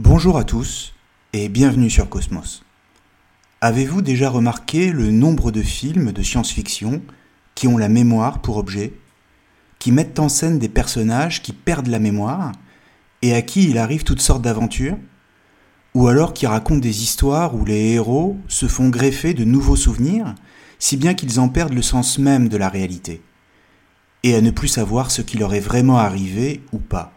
Bonjour à tous et bienvenue sur Cosmos. Avez-vous déjà remarqué le nombre de films de science-fiction qui ont la mémoire pour objet, qui mettent en scène des personnages qui perdent la mémoire et à qui il arrive toutes sortes d'aventures, ou alors qui racontent des histoires où les héros se font greffer de nouveaux souvenirs, si bien qu'ils en perdent le sens même de la réalité, et à ne plus savoir ce qui leur est vraiment arrivé ou pas.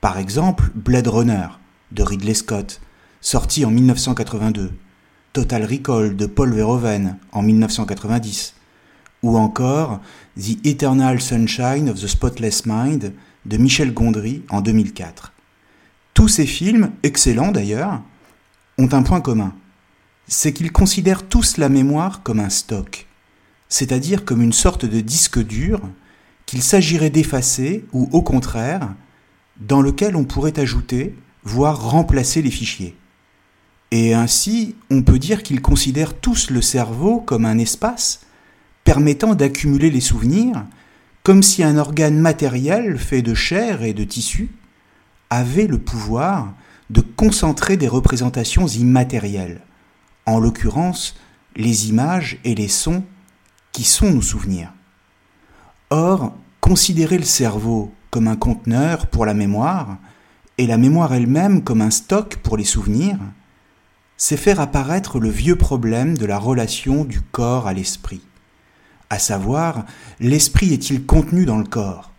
Par exemple, Blade Runner de Ridley Scott, sorti en 1982, Total Recall de Paul Verhoeven en 1990, ou encore The Eternal Sunshine of the Spotless Mind de Michel Gondry en 2004. Tous ces films, excellents d'ailleurs, ont un point commun. C'est qu'ils considèrent tous la mémoire comme un stock, c'est-à-dire comme une sorte de disque dur qu'il s'agirait d'effacer ou au contraire, dans lequel on pourrait ajouter, voire remplacer les fichiers. Et ainsi, on peut dire qu'ils considèrent tous le cerveau comme un espace permettant d'accumuler les souvenirs, comme si un organe matériel fait de chair et de tissu avait le pouvoir de concentrer des représentations immatérielles, en l'occurrence les images et les sons qui sont nos souvenirs. Or, considérer le cerveau comme un conteneur pour la mémoire, et la mémoire elle-même comme un stock pour les souvenirs, c'est faire apparaître le vieux problème de la relation du corps à l'esprit, à savoir l'esprit est-il contenu dans le corps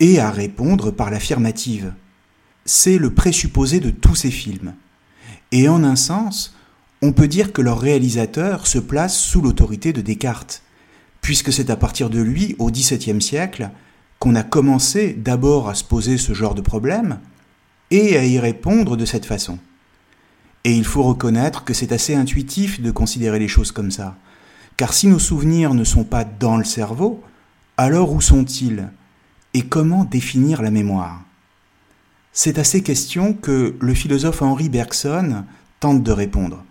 Et à répondre par l'affirmative. C'est le présupposé de tous ces films. Et en un sens, on peut dire que leur réalisateur se place sous l'autorité de Descartes, puisque c'est à partir de lui, au XVIIe siècle, qu'on a commencé d'abord à se poser ce genre de problème et à y répondre de cette façon. Et il faut reconnaître que c'est assez intuitif de considérer les choses comme ça. Car si nos souvenirs ne sont pas dans le cerveau, alors où sont-ils? Et comment définir la mémoire? C'est à ces questions que le philosophe Henri Bergson tente de répondre.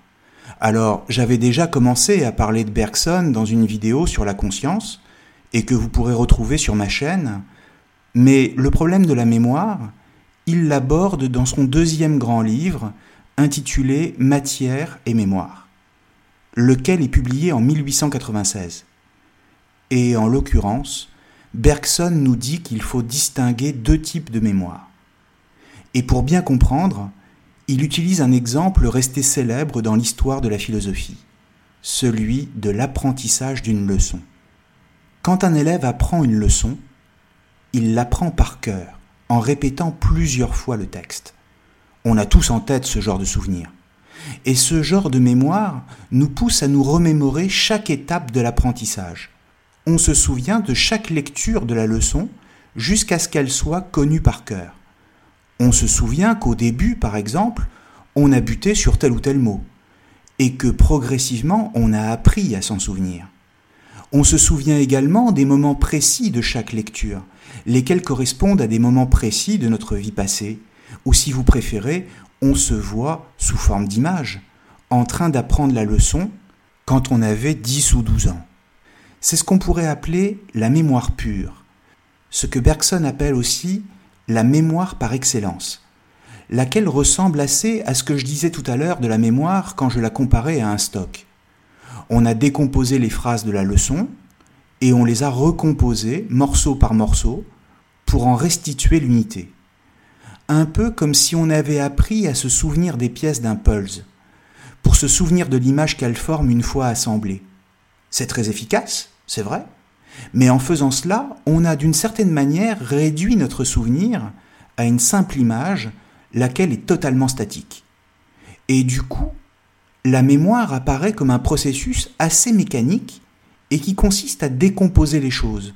Alors, j'avais déjà commencé à parler de Bergson dans une vidéo sur la conscience, et que vous pourrez retrouver sur ma chaîne, mais le problème de la mémoire, il l'aborde dans son deuxième grand livre, intitulé Matière et mémoire, lequel est publié en 1896. Et en l'occurrence, Bergson nous dit qu'il faut distinguer deux types de mémoire. Et pour bien comprendre, il utilise un exemple resté célèbre dans l'histoire de la philosophie, celui de l'apprentissage d'une leçon. Quand un élève apprend une leçon, il l'apprend par cœur, en répétant plusieurs fois le texte. On a tous en tête ce genre de souvenir. Et ce genre de mémoire nous pousse à nous remémorer chaque étape de l'apprentissage. On se souvient de chaque lecture de la leçon jusqu'à ce qu'elle soit connue par cœur. On se souvient qu'au début, par exemple, on a buté sur tel ou tel mot, et que progressivement on a appris à s'en souvenir. On se souvient également des moments précis de chaque lecture, lesquels correspondent à des moments précis de notre vie passée, ou si vous préférez, on se voit sous forme d'image, en train d'apprendre la leçon quand on avait 10 ou 12 ans. C'est ce qu'on pourrait appeler la mémoire pure, ce que Bergson appelle aussi la mémoire par excellence, laquelle ressemble assez à ce que je disais tout à l'heure de la mémoire quand je la comparais à un stock. On a décomposé les phrases de la leçon et on les a recomposées morceau par morceau pour en restituer l'unité. un peu comme si on avait appris à se souvenir des pièces d'un pulse, pour se souvenir de l'image qu'elles forment une fois assemblées. C'est très efficace, c'est vrai, mais en faisant cela, on a d'une certaine manière réduit notre souvenir à une simple image, laquelle est totalement statique. Et du coup, la mémoire apparaît comme un processus assez mécanique et qui consiste à décomposer les choses.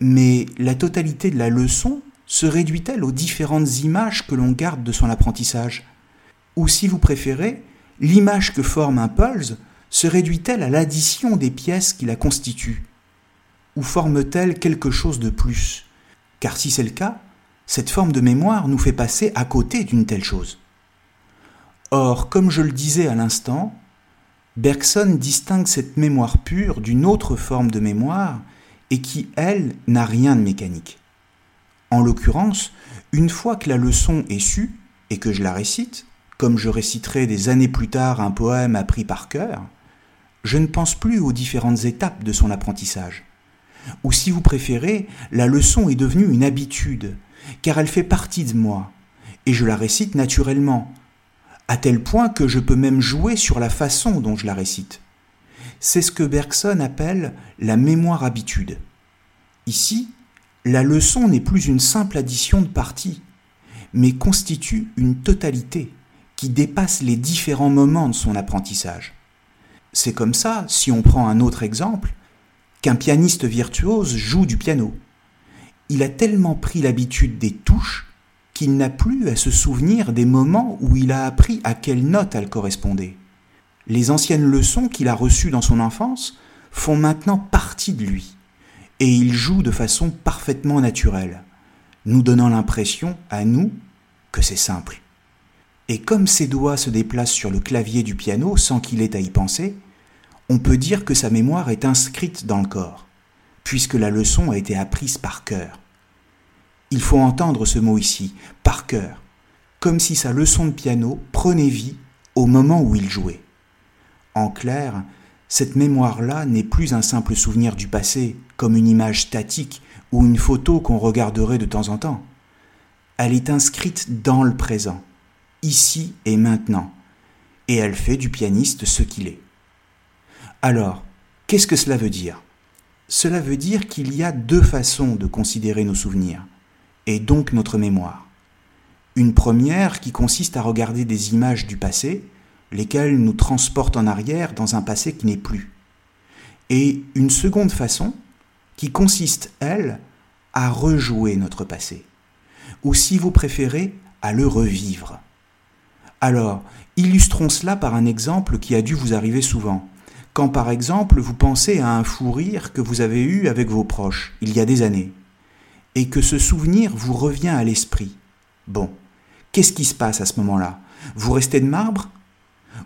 Mais la totalité de la leçon se réduit-elle aux différentes images que l'on garde de son apprentissage? Ou si vous préférez, l'image que forme un pulse se réduit-elle à l'addition des pièces qui la constituent? Ou forme-t-elle quelque chose de plus? Car si c'est le cas, cette forme de mémoire nous fait passer à côté d'une telle chose. Or, comme je le disais à l'instant, Bergson distingue cette mémoire pure d'une autre forme de mémoire et qui, elle, n'a rien de mécanique. En l'occurrence, une fois que la leçon est sue et que je la récite, comme je réciterai des années plus tard un poème appris par cœur, je ne pense plus aux différentes étapes de son apprentissage. Ou si vous préférez, la leçon est devenue une habitude, car elle fait partie de moi, et je la récite naturellement, à tel point que je peux même jouer sur la façon dont je la récite. C'est ce que Bergson appelle la mémoire habitude. Ici, la leçon n'est plus une simple addition de parties, mais constitue une totalité qui dépasse les différents moments de son apprentissage. C'est comme ça, si on prend un autre exemple, qu'un pianiste virtuose joue du piano. Il a tellement pris l'habitude des touches qu'il n'a plus à se souvenir des moments où il a appris à quelle note elles correspondaient. Les anciennes leçons qu'il a reçues dans son enfance font maintenant partie de lui, et il joue de façon parfaitement naturelle, nous donnant l'impression, à nous, que c'est simple. Et comme ses doigts se déplacent sur le clavier du piano sans qu'il ait à y penser, on peut dire que sa mémoire est inscrite dans le corps, puisque la leçon a été apprise par cœur. Il faut entendre ce mot ici, par cœur, comme si sa leçon de piano prenait vie au moment où il jouait. En clair, cette mémoire-là n'est plus un simple souvenir du passé, comme une image statique ou une photo qu'on regarderait de temps en temps. Elle est inscrite dans le présent, ici et maintenant, et elle fait du pianiste ce qu'il est. Alors, qu'est-ce que cela veut dire? Cela veut dire qu'il y a deux façons de considérer nos souvenirs et donc notre mémoire. Une première qui consiste à regarder des images du passé, lesquelles nous transportent en arrière dans un passé qui n'est plus. Et une seconde façon qui consiste, elle, à rejouer notre passé, ou si vous préférez, à le revivre. Alors, illustrons cela par un exemple qui a dû vous arriver souvent. Quand par exemple vous pensez à un fou rire que vous avez eu avec vos proches il y a des années et que ce souvenir vous revient à l'esprit. Bon, qu'est-ce qui se passe à ce moment-là? Vous restez de marbre?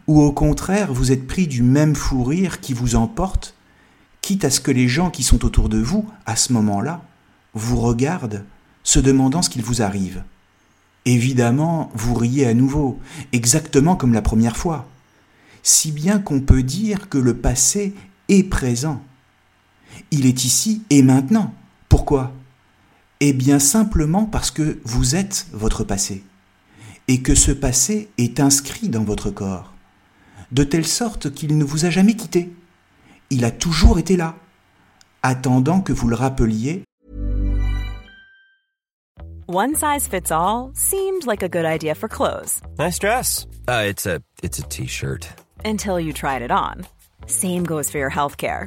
Ou au contraire, vous êtes pris du même fou rire qui vous emporte, quitte à ce que les gens qui sont autour de vous, à ce moment-là, vous regardent, se demandant ce qu'il vous arrive? Évidemment, vous riez à nouveau, exactement comme la première fois, si bien qu'on peut dire que le passé est présent. Il est ici et maintenant. Pourquoi? Eh bien simplement parce que vous êtes votre passé, et que ce passé est inscrit dans votre corps, de telle sorte qu'il ne vous a jamais quitté. Il a toujours été là, attendant que vous le rappeliez. One size fits all seemed like a good idea for clothes. Nice dress. Uh, it's a it's a t-shirt. Until you tried it on. Same goes for your healthcare.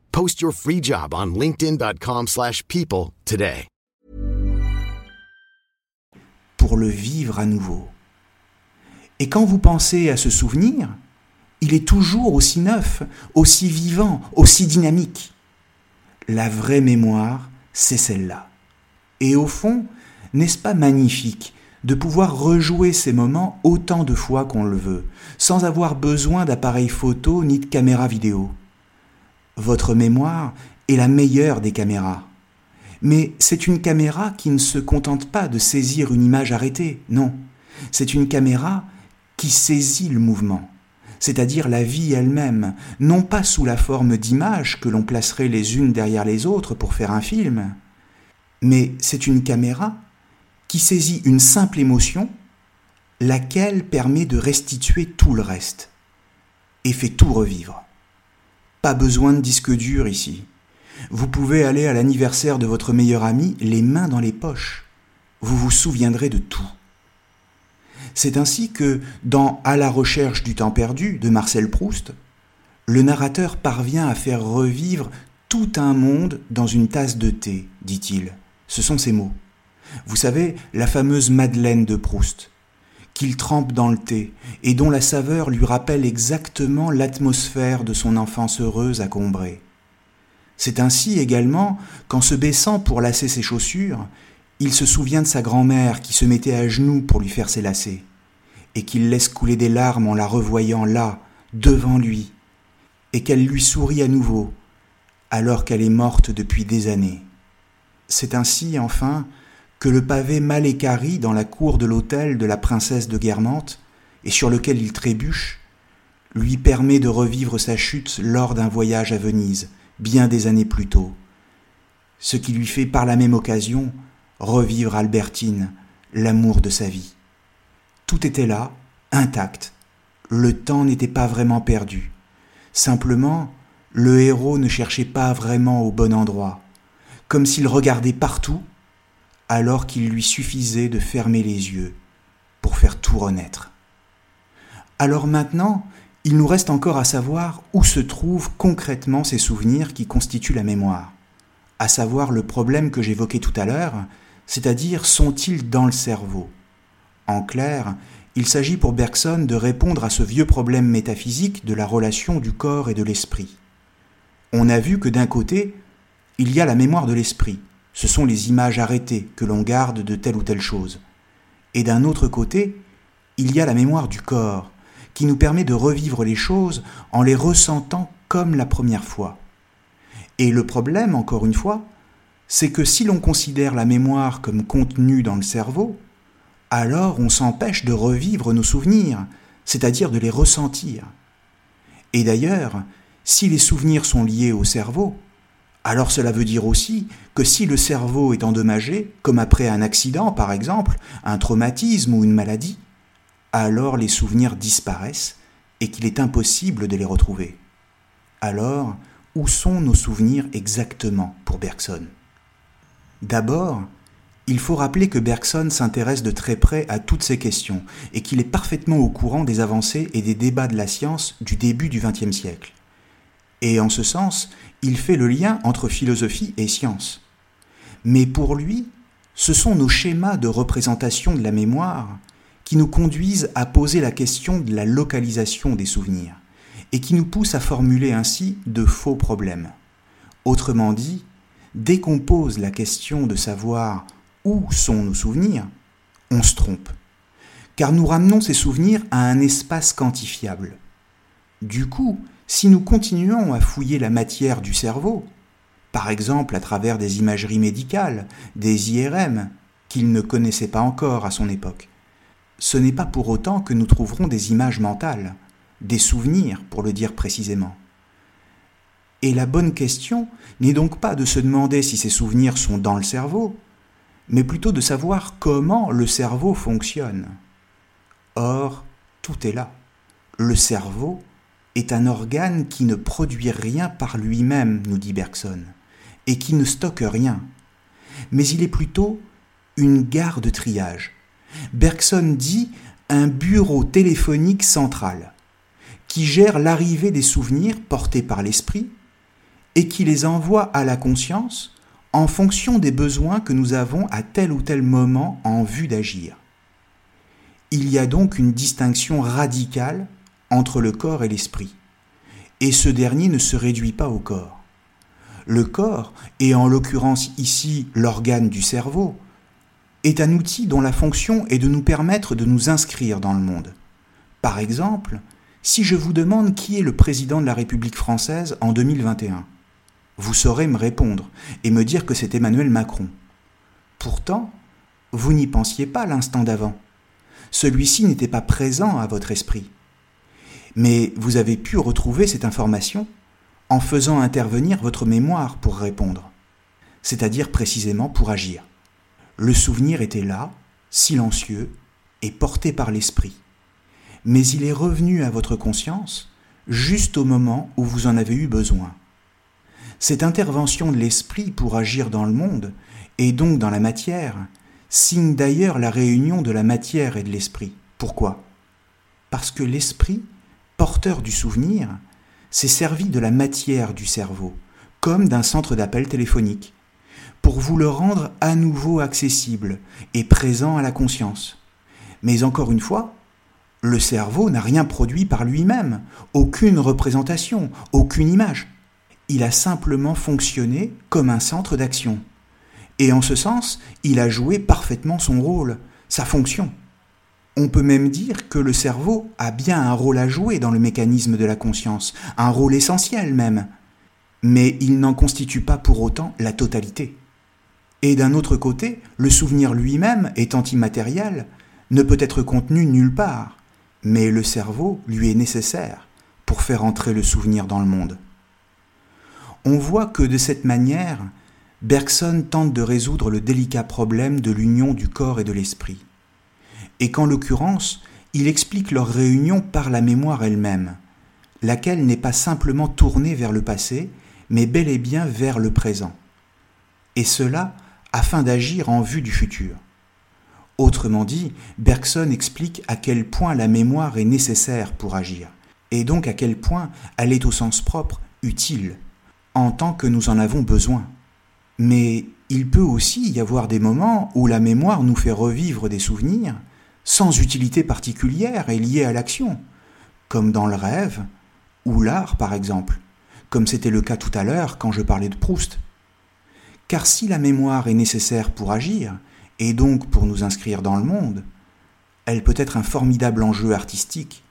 Post your free job on linkedin.com/people slash people today. pour le vivre à nouveau. Et quand vous pensez à ce souvenir, il est toujours aussi neuf, aussi vivant, aussi dynamique. La vraie mémoire, c'est celle-là. Et au fond, n'est-ce pas magnifique de pouvoir rejouer ces moments autant de fois qu'on le veut, sans avoir besoin d'appareil photo ni de caméra vidéo? Votre mémoire est la meilleure des caméras. Mais c'est une caméra qui ne se contente pas de saisir une image arrêtée, non. C'est une caméra qui saisit le mouvement, c'est-à-dire la vie elle-même, non pas sous la forme d'images que l'on placerait les unes derrière les autres pour faire un film, mais c'est une caméra qui saisit une simple émotion, laquelle permet de restituer tout le reste, et fait tout revivre. Pas besoin de disque dur ici. Vous pouvez aller à l'anniversaire de votre meilleur ami les mains dans les poches. Vous vous souviendrez de tout. C'est ainsi que, dans À la recherche du temps perdu de Marcel Proust, le narrateur parvient à faire revivre tout un monde dans une tasse de thé, dit-il. Ce sont ses mots. Vous savez, la fameuse Madeleine de Proust, qu'il trempe dans le thé et dont la saveur lui rappelle exactement l'atmosphère de son enfance heureuse à Combray. C'est ainsi également qu'en se baissant pour lasser ses chaussures, il se souvient de sa grand-mère qui se mettait à genoux pour lui faire ses lacets, et qu'il laisse couler des larmes en la revoyant là, devant lui, et qu'elle lui sourit à nouveau, alors qu'elle est morte depuis des années. C'est ainsi, enfin, que le pavé mal équarri dans la cour de l'hôtel de la princesse de Guermantes, et sur lequel il trébuche, lui permet de revivre sa chute lors d'un voyage à Venise, bien des années plus tôt, ce qui lui fait par la même occasion revivre Albertine, l'amour de sa vie. Tout était là, intact. Le temps n'était pas vraiment perdu. Simplement, le héros ne cherchait pas vraiment au bon endroit, comme s'il regardait partout, alors qu'il lui suffisait de fermer les yeux pour faire tout renaître. Alors maintenant, il nous reste encore à savoir où se trouvent concrètement ces souvenirs qui constituent la mémoire, à savoir le problème que j'évoquais tout à l'heure, c'est-à-dire sont-ils dans le cerveau? En clair, il s'agit pour Bergson de répondre à ce vieux problème métaphysique de la relation du corps et de l'esprit. On a vu que d'un côté, il y a la mémoire de l'esprit, ce sont les images arrêtées que l'on garde de telle ou telle chose. Et d'un autre côté, il y a la mémoire du corps, qui nous permet de revivre les choses en les ressentant comme la première fois. Et le problème, encore une fois, c'est que si l'on considère la mémoire comme contenue dans le cerveau, alors on s'empêche de revivre nos souvenirs, c'est-à-dire de les ressentir. Et d'ailleurs, si les souvenirs sont liés au cerveau, alors cela veut dire aussi que si le cerveau est endommagé, comme après un accident par exemple, un traumatisme ou une maladie, alors les souvenirs disparaissent et qu'il est impossible de les retrouver. Alors, où sont nos souvenirs exactement pour Bergson? D'abord, il faut rappeler que Bergson s'intéresse de très près à toutes ces questions et qu'il est parfaitement au courant des avancées et des débats de la science du début du XXe siècle. Et en ce sens, il fait le lien entre philosophie et science. Mais pour lui, ce sont nos schémas de représentation de la mémoire qui nous conduisent à poser la question de la localisation des souvenirs et qui nous poussent à formuler ainsi de faux problèmes. Autrement dit, dès qu'on pose la question de savoir où sont nos souvenirs, on se trompe, car nous ramenons ces souvenirs à un espace quantifiable. Du coup, si nous continuons à fouiller la matière du cerveau, par exemple à travers des imageries médicales, des IRM, qu'il ne connaissait pas encore à son époque, ce n'est pas pour autant que nous trouverons des images mentales, des souvenirs pour le dire précisément. Et la bonne question n'est donc pas de se demander si ces souvenirs sont dans le cerveau, mais plutôt de savoir comment le cerveau fonctionne. Or, tout est là. Le cerveau est un organe qui ne produit rien par lui-même, nous dit Bergson, et qui ne stocke rien. Mais il est plutôt une gare de triage. Bergson dit un bureau téléphonique central, qui gère l'arrivée des souvenirs portés par l'esprit et qui les envoie à la conscience en fonction des besoins que nous avons à tel ou tel moment en vue d'agir. Il y a donc une distinction radicale entre le corps et l'esprit, et ce dernier ne se réduit pas au corps. Le corps, et en l'occurrence ici l'organe du cerveau, est un outil dont la fonction est de nous permettre de nous inscrire dans le monde. Par exemple, si je vous demande qui est le président de la République française en 2021, vous saurez me répondre et me dire que c'est Emmanuel Macron. Pourtant, vous n'y pensiez pas l'instant d'avant. Celui-ci n'était pas présent à votre esprit. Mais vous avez pu retrouver cette information en faisant intervenir votre mémoire pour répondre, c'est-à-dire précisément pour agir. Le souvenir était là, silencieux et porté par l'esprit. Mais il est revenu à votre conscience juste au moment où vous en avez eu besoin. Cette intervention de l'esprit pour agir dans le monde, et donc dans la matière, signe d'ailleurs la réunion de la matière et de l'esprit. Pourquoi? Parce que l'esprit, porteur du souvenir, s'est servi de la matière du cerveau, comme d'un centre d'appel téléphonique, pour vous le rendre à nouveau accessible et présent à la conscience. Mais encore une fois, le cerveau n'a rien produit par lui-même, aucune représentation, aucune image il a simplement fonctionné comme un centre d'action. Et en ce sens, il a joué parfaitement son rôle, sa fonction. On peut même dire que le cerveau a bien un rôle à jouer dans le mécanisme de la conscience, un rôle essentiel même, mais il n'en constitue pas pour autant la totalité. Et d'un autre côté, le souvenir lui-même, étant immatériel, ne peut être contenu nulle part, mais le cerveau lui est nécessaire pour faire entrer le souvenir dans le monde on voit que de cette manière, Bergson tente de résoudre le délicat problème de l'union du corps et de l'esprit. Et qu'en l'occurrence, il explique leur réunion par la mémoire elle-même, laquelle n'est pas simplement tournée vers le passé, mais bel et bien vers le présent. Et cela afin d'agir en vue du futur. Autrement dit, Bergson explique à quel point la mémoire est nécessaire pour agir, et donc à quel point elle est au sens propre utile en tant que nous en avons besoin. Mais il peut aussi y avoir des moments où la mémoire nous fait revivre des souvenirs sans utilité particulière et liés à l'action, comme dans le rêve ou l'art par exemple, comme c'était le cas tout à l'heure quand je parlais de Proust. Car si la mémoire est nécessaire pour agir, et donc pour nous inscrire dans le monde, elle peut être un formidable enjeu artistique,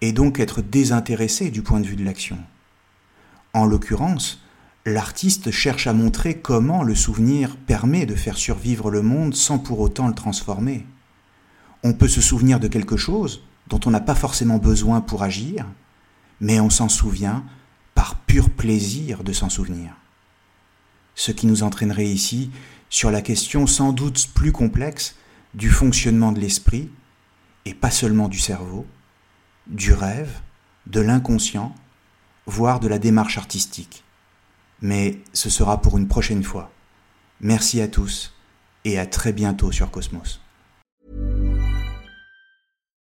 et donc être désintéressée du point de vue de l'action. En l'occurrence, l'artiste cherche à montrer comment le souvenir permet de faire survivre le monde sans pour autant le transformer. On peut se souvenir de quelque chose dont on n'a pas forcément besoin pour agir, mais on s'en souvient par pur plaisir de s'en souvenir. Ce qui nous entraînerait ici sur la question sans doute plus complexe du fonctionnement de l'esprit, et pas seulement du cerveau, du rêve, de l'inconscient, voire de la démarche artistique. Mais ce sera pour une prochaine fois. Merci à tous et à très bientôt sur Cosmos.